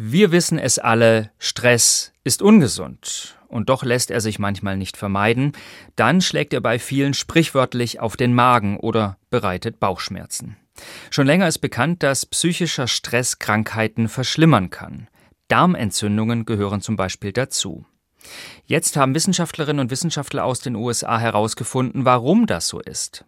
Wir wissen es alle, Stress ist ungesund. Und doch lässt er sich manchmal nicht vermeiden. Dann schlägt er bei vielen sprichwörtlich auf den Magen oder bereitet Bauchschmerzen. Schon länger ist bekannt, dass psychischer Stress Krankheiten verschlimmern kann. Darmentzündungen gehören zum Beispiel dazu. Jetzt haben Wissenschaftlerinnen und Wissenschaftler aus den USA herausgefunden, warum das so ist.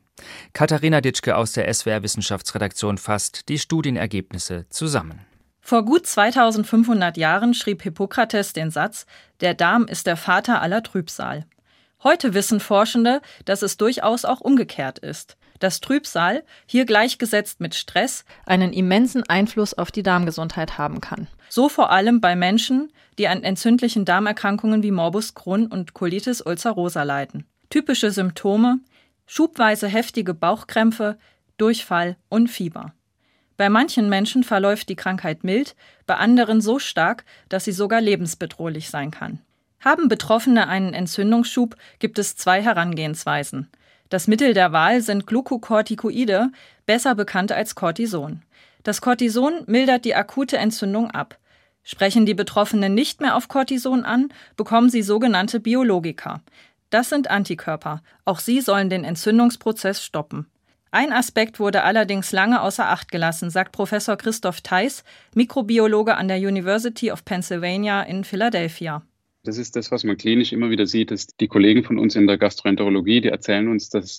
Katharina Ditschke aus der SWR Wissenschaftsredaktion fasst die Studienergebnisse zusammen. Vor gut 2500 Jahren schrieb Hippokrates den Satz, der Darm ist der Vater aller Trübsal. Heute wissen Forschende, dass es durchaus auch umgekehrt ist, dass Trübsal, hier gleichgesetzt mit Stress, einen immensen Einfluss auf die Darmgesundheit haben kann. So vor allem bei Menschen, die an entzündlichen Darmerkrankungen wie Morbus Crohn und Colitis ulcerosa leiden. Typische Symptome schubweise heftige Bauchkrämpfe, Durchfall und Fieber. Bei manchen Menschen verläuft die Krankheit mild, bei anderen so stark, dass sie sogar lebensbedrohlich sein kann. Haben Betroffene einen Entzündungsschub, gibt es zwei Herangehensweisen. Das Mittel der Wahl sind Glukokortikoide, besser bekannt als Cortison. Das Cortison mildert die akute Entzündung ab. Sprechen die Betroffenen nicht mehr auf Cortison an, bekommen sie sogenannte Biologika. Das sind Antikörper. Auch sie sollen den Entzündungsprozess stoppen. Ein Aspekt wurde allerdings lange außer Acht gelassen, sagt Professor Christoph Theis, Mikrobiologe an der University of Pennsylvania in Philadelphia. Das ist das, was man klinisch immer wieder sieht, dass die Kollegen von uns in der Gastroenterologie, die erzählen uns, dass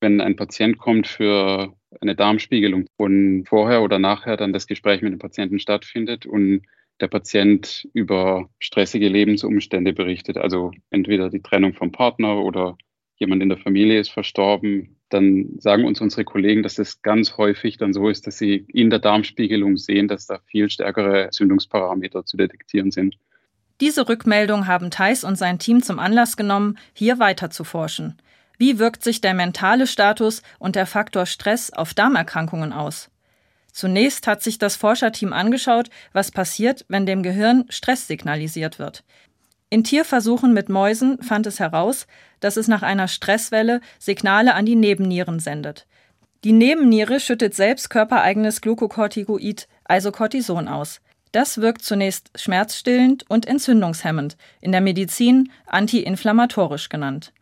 wenn ein Patient kommt für eine Darmspiegelung und vorher oder nachher dann das Gespräch mit dem Patienten stattfindet und der Patient über stressige Lebensumstände berichtet, also entweder die Trennung vom Partner oder jemand in der Familie ist verstorben, dann sagen uns unsere Kollegen, dass es ganz häufig dann so ist, dass sie in der Darmspiegelung sehen, dass da viel stärkere Entzündungsparameter zu detektieren sind. Diese Rückmeldung haben Theis und sein Team zum Anlass genommen, hier weiter zu forschen. Wie wirkt sich der mentale Status und der Faktor Stress auf Darmerkrankungen aus? Zunächst hat sich das Forscherteam angeschaut, was passiert, wenn dem Gehirn Stress signalisiert wird. In Tierversuchen mit Mäusen fand es heraus, dass es nach einer Stresswelle Signale an die Nebennieren sendet. Die Nebenniere schüttet selbst körpereigenes Glukokortikoid, also Cortison, aus. Das wirkt zunächst schmerzstillend und entzündungshemmend, in der Medizin antiinflammatorisch genannt.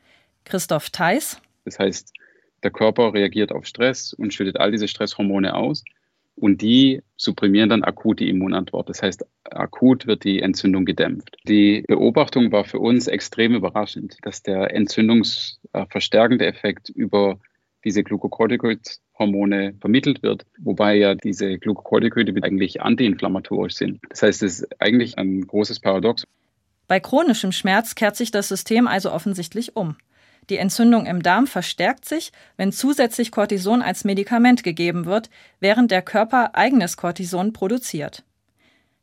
Christoph Theis. Das heißt, der Körper reagiert auf Stress und schüttet all diese Stresshormone aus und die supprimieren dann akut die Immunantwort. Das heißt, akut wird die Entzündung gedämpft. Die Beobachtung war für uns extrem überraschend, dass der entzündungsverstärkende Effekt über diese Glucocorticoid-Hormone vermittelt wird, wobei ja diese Glucocorticoide eigentlich antiinflammatorisch sind. Das heißt, es ist eigentlich ein großes Paradox. Bei chronischem Schmerz kehrt sich das System also offensichtlich um. Die Entzündung im Darm verstärkt sich, wenn zusätzlich Cortison als Medikament gegeben wird, während der Körper eigenes Cortison produziert.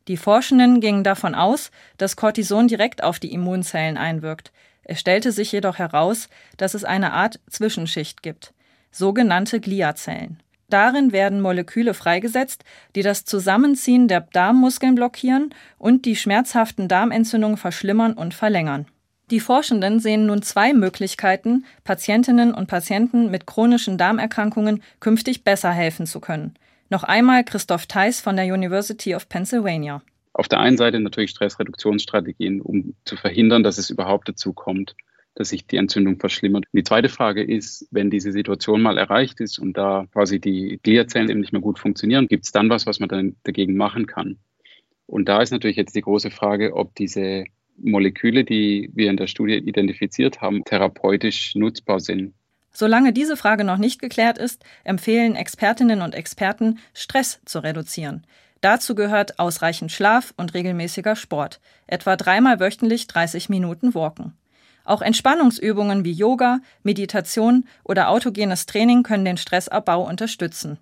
Die Forschenden gingen davon aus, dass Cortison direkt auf die Immunzellen einwirkt. Es stellte sich jedoch heraus, dass es eine Art Zwischenschicht gibt, sogenannte Gliazellen. Darin werden Moleküle freigesetzt, die das Zusammenziehen der Darmmuskeln blockieren und die schmerzhaften Darmentzündungen verschlimmern und verlängern. Die Forschenden sehen nun zwei Möglichkeiten, Patientinnen und Patienten mit chronischen Darmerkrankungen künftig besser helfen zu können. Noch einmal Christoph Theis von der University of Pennsylvania. Auf der einen Seite natürlich Stressreduktionsstrategien, um zu verhindern, dass es überhaupt dazu kommt, dass sich die Entzündung verschlimmert. Die zweite Frage ist, wenn diese Situation mal erreicht ist und da quasi die Gliazellen eben nicht mehr gut funktionieren, gibt es dann was, was man dann dagegen machen kann? Und da ist natürlich jetzt die große Frage, ob diese Moleküle, die wir in der Studie identifiziert haben, therapeutisch nutzbar sind. Solange diese Frage noch nicht geklärt ist, empfehlen Expertinnen und Experten, Stress zu reduzieren. Dazu gehört ausreichend Schlaf und regelmäßiger Sport, etwa dreimal wöchentlich 30 Minuten Walken. Auch Entspannungsübungen wie Yoga, Meditation oder autogenes Training können den Stressabbau unterstützen.